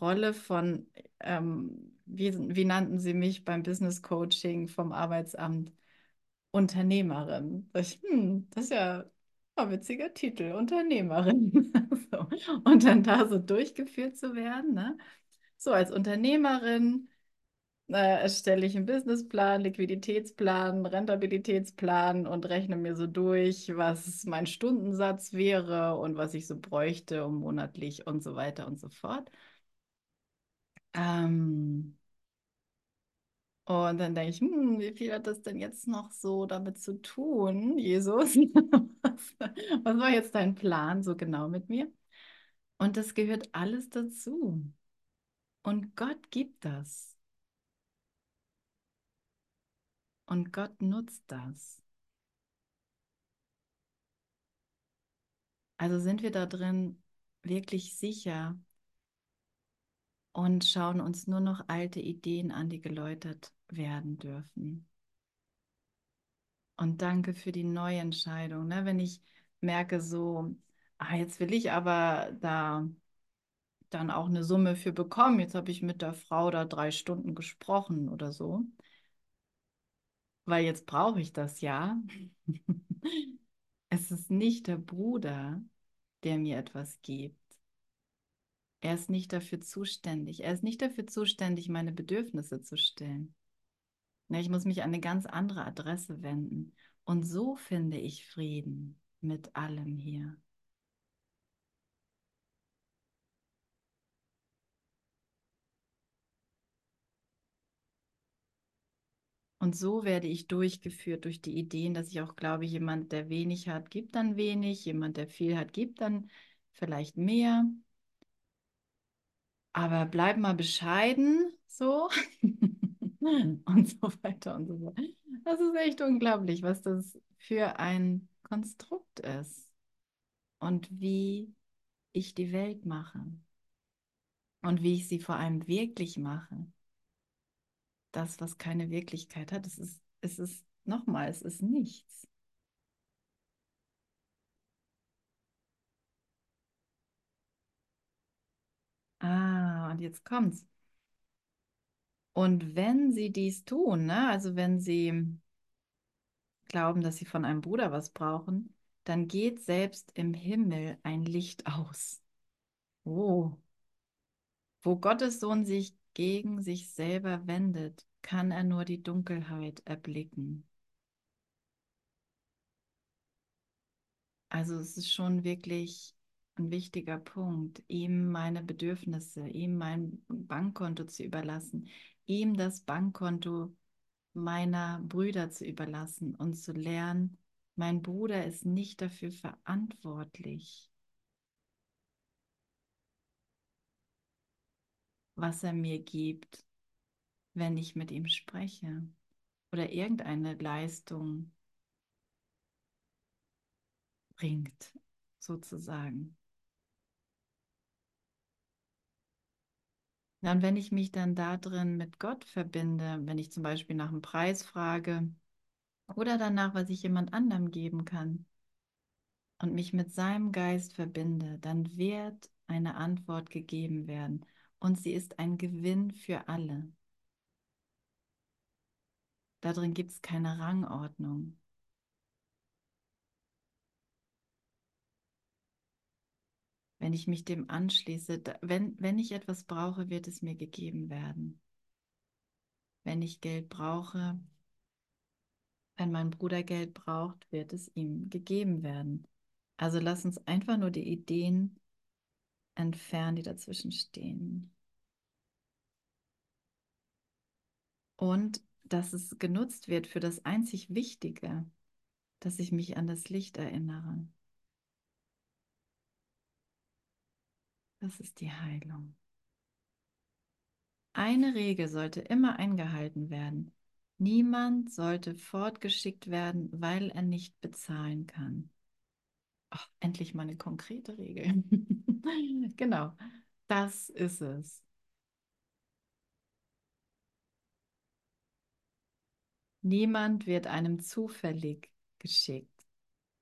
Rolle von, ähm, wie, wie nannten Sie mich beim Business Coaching vom Arbeitsamt? Unternehmerin. Sag ich, hm, das ist ja ein witziger Titel, Unternehmerin. *laughs* so. Und dann da so durchgeführt zu werden, ne? So, als Unternehmerin äh, erstelle ich einen Businessplan, Liquiditätsplan, Rentabilitätsplan und rechne mir so durch, was mein Stundensatz wäre und was ich so bräuchte, um monatlich und so weiter und so fort. Ähm, und dann denke ich, hm, wie viel hat das denn jetzt noch so damit zu tun, Jesus? *laughs* was, was war jetzt dein Plan so genau mit mir? Und das gehört alles dazu. Und Gott gibt das. Und Gott nutzt das. Also sind wir da drin wirklich sicher und schauen uns nur noch alte Ideen an, die geläutert werden dürfen. Und danke für die Neuentscheidung. Ne? Wenn ich merke, so, ah, jetzt will ich aber da dann auch eine Summe für bekommen. Jetzt habe ich mit der Frau da drei Stunden gesprochen oder so. Weil jetzt brauche ich das ja. *laughs* es ist nicht der Bruder, der mir etwas gibt. Er ist nicht dafür zuständig. Er ist nicht dafür zuständig, meine Bedürfnisse zu stillen. Ne, ich muss mich an eine ganz andere Adresse wenden. Und so finde ich Frieden mit allem hier. Und so werde ich durchgeführt durch die Ideen, dass ich auch glaube, jemand, der wenig hat, gibt dann wenig, jemand, der viel hat, gibt dann vielleicht mehr. Aber bleib mal bescheiden, so. *laughs* und so weiter und so fort. Das ist echt unglaublich, was das für ein Konstrukt ist und wie ich die Welt mache und wie ich sie vor allem wirklich mache. Das, was keine Wirklichkeit hat, es ist, es ist nochmal, es ist nichts. Ah, und jetzt kommt's. Und wenn sie dies tun, ne, also wenn sie glauben, dass sie von einem Bruder was brauchen, dann geht selbst im Himmel ein Licht aus. Oh. Wo Gottes Sohn sich gegen sich selber wendet, kann er nur die Dunkelheit erblicken. Also es ist schon wirklich ein wichtiger Punkt, ihm meine Bedürfnisse, ihm mein Bankkonto zu überlassen, ihm das Bankkonto meiner Brüder zu überlassen und zu lernen, mein Bruder ist nicht dafür verantwortlich, was er mir gibt, wenn ich mit ihm spreche oder irgendeine Leistung bringt, sozusagen. Ja, und wenn ich mich dann da drin mit Gott verbinde, wenn ich zum Beispiel nach einem Preis frage oder danach, was ich jemand anderem geben kann und mich mit seinem Geist verbinde, dann wird eine Antwort gegeben werden und sie ist ein Gewinn für alle. Darin gibt es keine Rangordnung. wenn ich mich dem anschließe, wenn, wenn ich etwas brauche, wird es mir gegeben werden. Wenn ich Geld brauche, wenn mein Bruder Geld braucht, wird es ihm gegeben werden. Also lass uns einfach nur die Ideen entfernen, die dazwischen stehen. Und dass es genutzt wird für das einzig Wichtige, dass ich mich an das Licht erinnere. Das ist die Heilung. Eine Regel sollte immer eingehalten werden. Niemand sollte fortgeschickt werden, weil er nicht bezahlen kann. Ach, endlich mal eine konkrete Regel. *laughs* genau, das ist es. Niemand wird einem zufällig geschickt.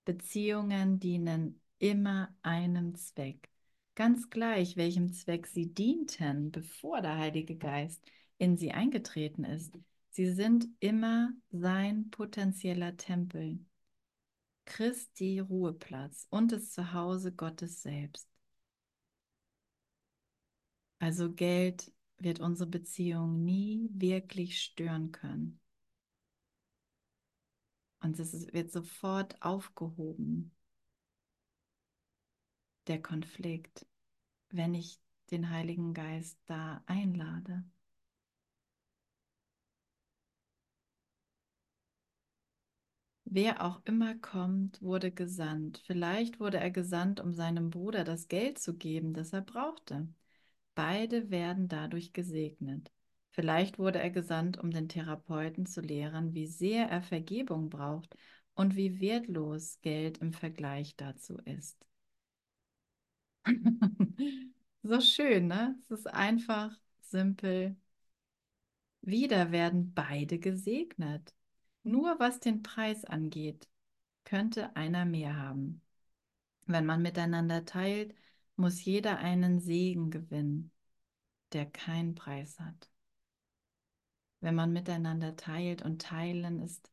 Beziehungen dienen immer einem Zweck. Ganz gleich, welchem Zweck sie dienten, bevor der Heilige Geist in sie eingetreten ist. Sie sind immer sein potenzieller Tempel, Christi Ruheplatz und das Zuhause Gottes selbst. Also Geld wird unsere Beziehung nie wirklich stören können. Und es wird sofort aufgehoben, der Konflikt, wenn ich den Heiligen Geist da einlade. Wer auch immer kommt, wurde gesandt. Vielleicht wurde er gesandt, um seinem Bruder das Geld zu geben, das er brauchte. Beide werden dadurch gesegnet. Vielleicht wurde er gesandt, um den Therapeuten zu lehren, wie sehr er Vergebung braucht und wie wertlos Geld im Vergleich dazu ist. *laughs* So schön, ne? Es ist einfach, simpel. Wieder werden beide gesegnet. Nur was den Preis angeht, könnte einer mehr haben. Wenn man miteinander teilt, muss jeder einen Segen gewinnen, der keinen Preis hat. Wenn man miteinander teilt und teilen ist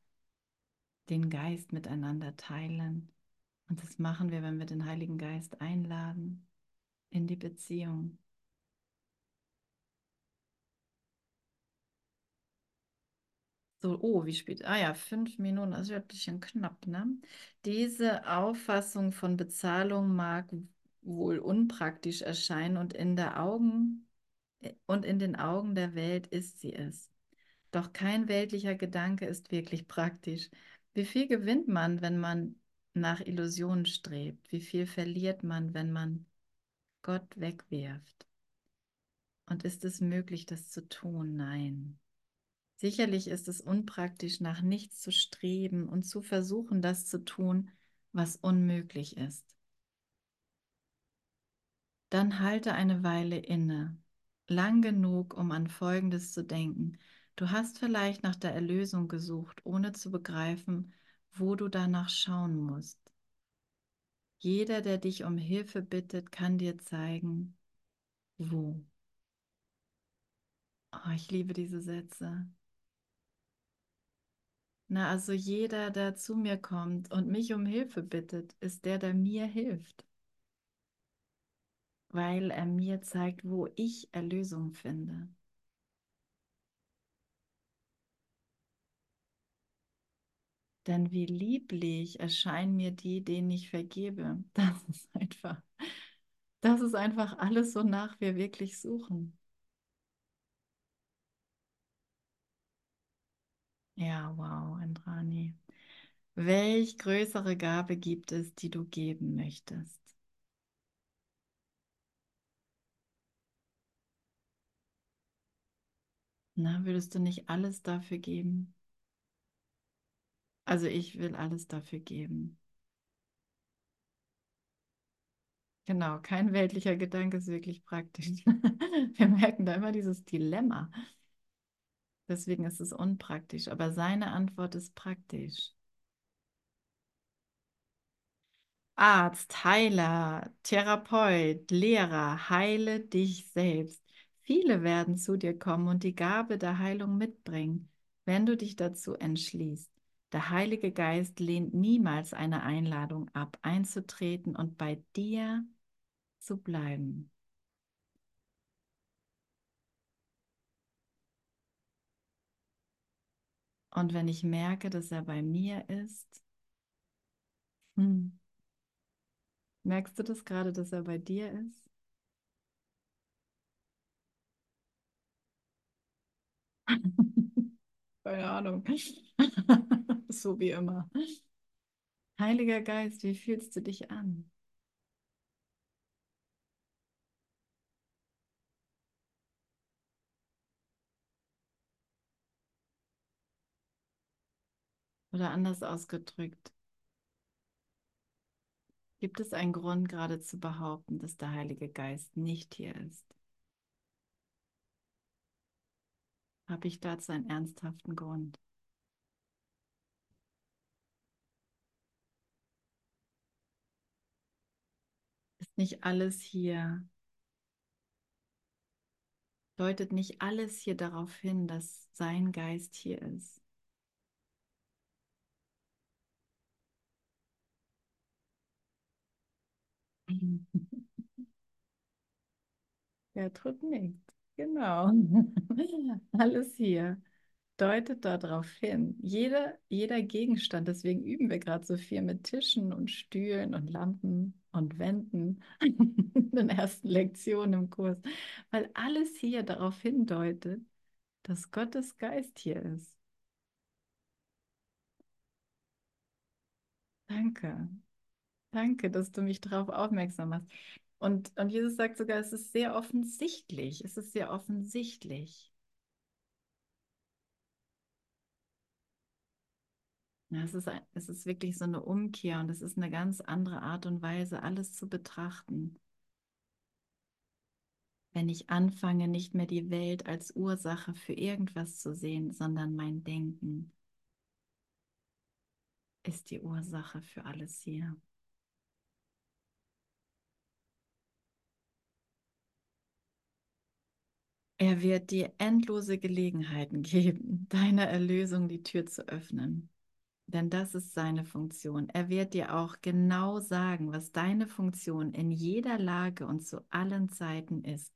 den Geist miteinander teilen. Und das machen wir, wenn wir den Heiligen Geist einladen in die Beziehung. So, oh, wie spät? Ah ja, fünf Minuten, wird ein knapp, ne? Diese Auffassung von Bezahlung mag wohl unpraktisch erscheinen und in der Augen und in den Augen der Welt ist sie es. Doch kein weltlicher Gedanke ist wirklich praktisch. Wie viel gewinnt man, wenn man nach Illusionen strebt? Wie viel verliert man, wenn man Gott wegwirft? Und ist es möglich, das zu tun? Nein. Sicherlich ist es unpraktisch, nach nichts zu streben und zu versuchen, das zu tun, was unmöglich ist. Dann halte eine Weile inne, lang genug, um an Folgendes zu denken. Du hast vielleicht nach der Erlösung gesucht, ohne zu begreifen, wo du danach schauen musst. Jeder, der dich um Hilfe bittet, kann dir zeigen, wo. Oh, ich liebe diese Sätze. Na, also jeder, der zu mir kommt und mich um Hilfe bittet, ist der, der mir hilft, weil er mir zeigt, wo ich Erlösung finde. Denn wie lieblich erscheinen mir die, denen ich vergebe. *laughs* Das ist einfach, das ist einfach alles, wonach wir wirklich suchen. Ja, wow, Andrani. Welch größere Gabe gibt es, die du geben möchtest? Na, würdest du nicht alles dafür geben? Also ich will alles dafür geben. Genau, kein weltlicher Gedanke ist wirklich praktisch. *laughs* Wir merken da immer dieses Dilemma. Deswegen ist es unpraktisch, aber seine Antwort ist praktisch. Arzt, Heiler, Therapeut, Lehrer, heile dich selbst. Viele werden zu dir kommen und die Gabe der Heilung mitbringen, wenn du dich dazu entschließt. Der Heilige Geist lehnt niemals eine Einladung ab, einzutreten und bei dir zu bleiben. Und wenn ich merke, dass er bei mir ist, hm, merkst du das gerade, dass er bei dir ist? *laughs* Keine Ahnung. *laughs* so wie immer. Heiliger Geist, wie fühlst du dich an? Oder anders ausgedrückt, gibt es einen Grund gerade zu behaupten, dass der Heilige Geist nicht hier ist? Habe ich dazu einen ernsthaften Grund? Ist nicht alles hier Deutet nicht alles hier darauf hin, dass sein Geist hier ist? *laughs* Gertrud nickt. Genau. *laughs* Alles hier deutet darauf hin. Jeder, jeder Gegenstand, deswegen üben wir gerade so viel mit Tischen und Stühlen und Lampen und Wänden *laughs* in den ersten Lektionen im Kurs, weil alles hier darauf hindeutet, dass Gottes Geist hier ist. Danke. Danke, dass du mich darauf aufmerksam machst. Und, und Jesus sagt sogar, es ist sehr offensichtlich. Es ist sehr offensichtlich. Ja, es ist, ein, es ist wirklich so eine Umkehr und es ist eine ganz andere Art und Weise, alles zu betrachten. Wenn ich anfange, nicht mehr die Welt als Ursache für irgendwas zu sehen, sondern mein Denken ist die Ursache für alles hier. Er wird dir endlose Gelegenheiten geben, *laughs* deiner Erlösung die Tür zu öffnen. Denn das ist seine Funktion. Er wird dir auch genau sagen, was deine Funktion in jeder Lage und zu allen Zeiten ist.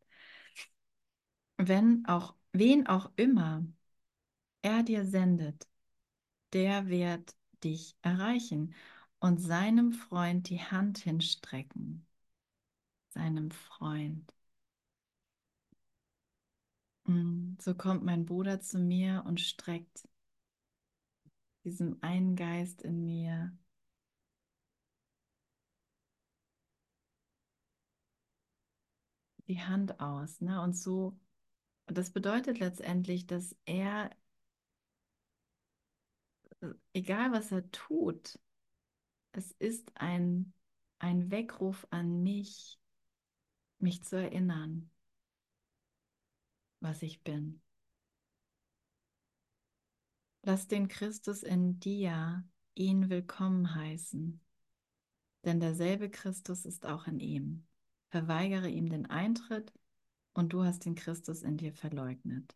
Wenn auch, wen auch immer er dir sendet, der wird dich erreichen und seinem Freund die Hand hinstrecken. Seinem Freund. So kommt mein Bruder zu mir und streckt diesem einen Geist in mir die Hand aus. Ne? Und so, das bedeutet letztendlich, dass er, egal was er tut, es ist ein, ein Weckruf an mich, mich zu erinnern was ich bin. Lass den Christus in dir ihn willkommen heißen, denn derselbe Christus ist auch in ihm. Verweigere ihm den Eintritt und du hast den Christus in dir verleugnet.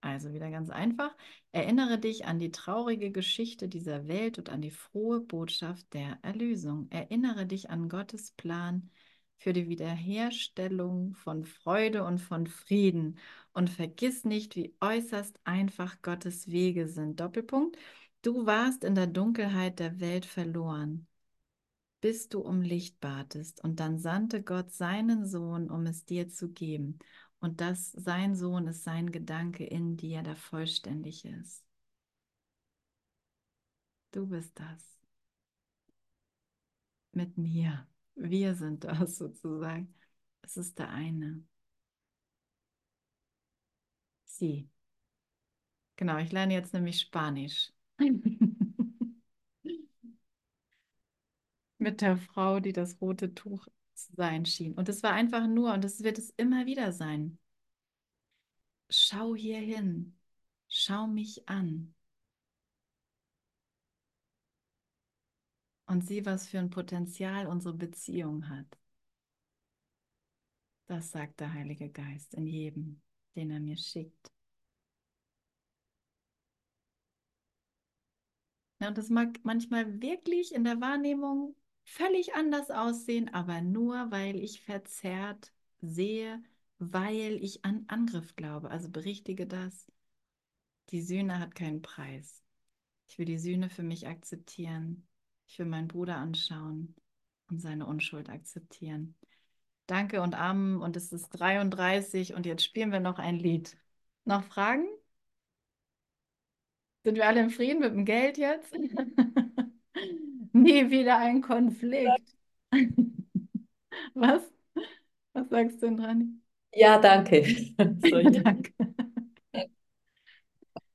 Also wieder ganz einfach. Erinnere dich an die traurige Geschichte dieser Welt und an die frohe Botschaft der Erlösung. Erinnere dich an Gottes Plan für die Wiederherstellung von Freude und von Frieden. Und vergiss nicht, wie äußerst einfach Gottes Wege sind. Doppelpunkt. Du warst in der Dunkelheit der Welt verloren, bis du um Licht batest. Und dann sandte Gott seinen Sohn, um es dir zu geben. Und das, sein Sohn ist sein Gedanke in dir, der vollständig ist. Du bist das. Mit mir. Wir sind das sozusagen. Es ist der eine. Sie. Genau, ich lerne jetzt nämlich Spanisch. *laughs* Mit der Frau, die das rote Tuch zu sein schien. Und es war einfach nur, und es wird es immer wieder sein. Schau hier hin. Schau mich an. Und sieh, was für ein Potenzial unsere Beziehung hat. Das sagt der Heilige Geist in jedem, den er mir schickt. Ja, und das mag manchmal wirklich in der Wahrnehmung völlig anders aussehen, aber nur weil ich verzerrt sehe, weil ich an Angriff glaube. Also berichtige das. Die Sühne hat keinen Preis. Ich will die Sühne für mich akzeptieren. Ich will meinen Bruder anschauen und seine Unschuld akzeptieren. Danke und Amen. Und es ist 33 und jetzt spielen wir noch ein Lied. Noch Fragen? Sind wir alle im Frieden mit dem Geld jetzt? *laughs* Nie wieder ein Konflikt. *laughs* Was? Was sagst du denn dran? Ja, danke. *laughs* Danke.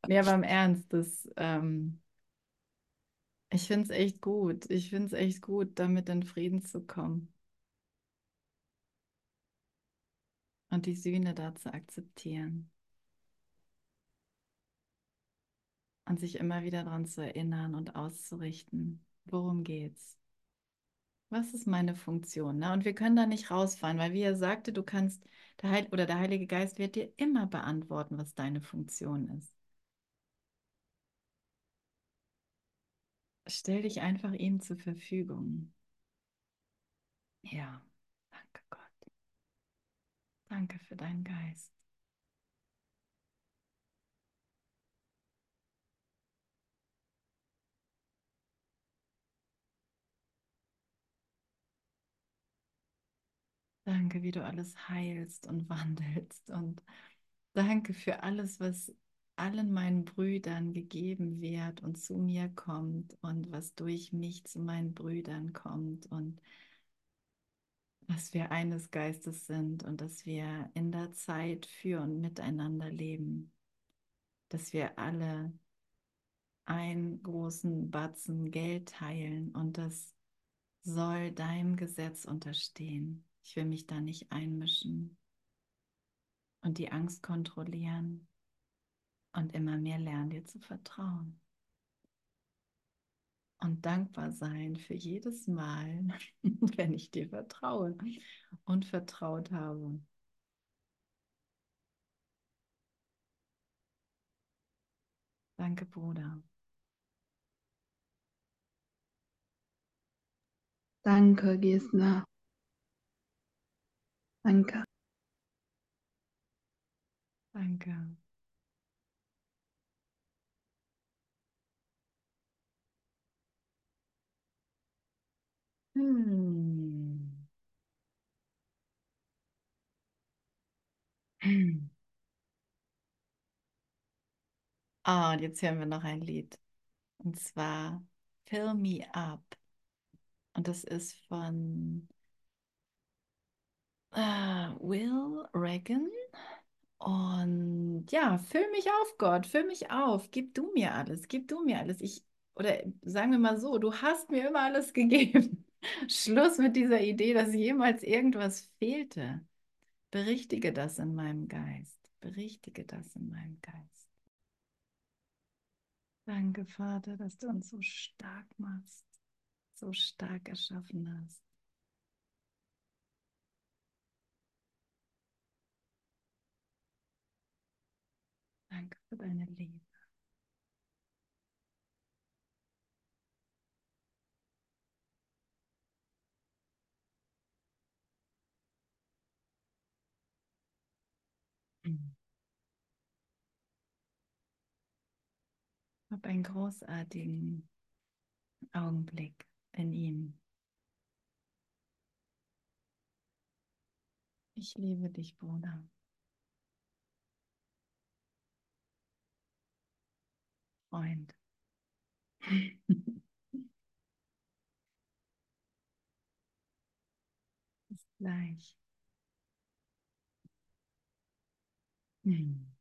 Nee, aber im Ernst, das, ähm, ich finde es echt gut. Ich finde es echt gut, damit in Frieden zu kommen und die Sühne da zu akzeptieren und sich immer wieder daran zu erinnern und auszurichten, worum geht's? Was ist meine Funktion? Ne? Und wir können da nicht rausfahren, weil wie er sagte, du kannst, der Heil oder der Heilige Geist wird dir immer beantworten, was deine Funktion ist. Stell dich einfach ihm zur Verfügung. Ja, danke Gott. Danke für deinen Geist. Danke, wie du alles heilst und *laughs* wandelst. Und danke für alles, was allen meinen Brüdern gegeben wird und zu mir kommt und was durch mich zu meinen Brüdern kommt und dass wir eines Geistes sind und dass wir in der Zeit für und miteinander leben, dass wir alle einen großen Batzen Geld teilen und das soll deinem Gesetz unterstehen. Ich will mich da nicht einmischen und die Angst kontrollieren und immer mehr lernen, dir zu vertrauen. Und dankbar sein für jedes Mal, *laughs* wenn ich dir vertraue und vertraut habe. Danke, Bruder. Danke, Gesna. Danke. Danke. Hm. Ah, und jetzt hören wir noch ein Lied. Und zwar Fill Me Up. Und das ist von äh, Will Reagan. Und ja, füll mich auf, Gott, füll mich auf. Gib du mir alles, gib du mir alles. Ich, oder sagen wir mal so, du hast mir immer alles *laughs* gegeben. Schluss mit dieser Idee, dass jemals irgendwas fehlte. Berichtige das in meinem Geist. Berichtige das in meinem Geist. Danke, Vater, dass du uns so stark machst, so stark erschaffen hast. Danke für deine Liebe. Hab einen großartigen Augenblick in ihm. Ich liebe dich, Bruder. Freund. *laughs* Bis gleich. Hm.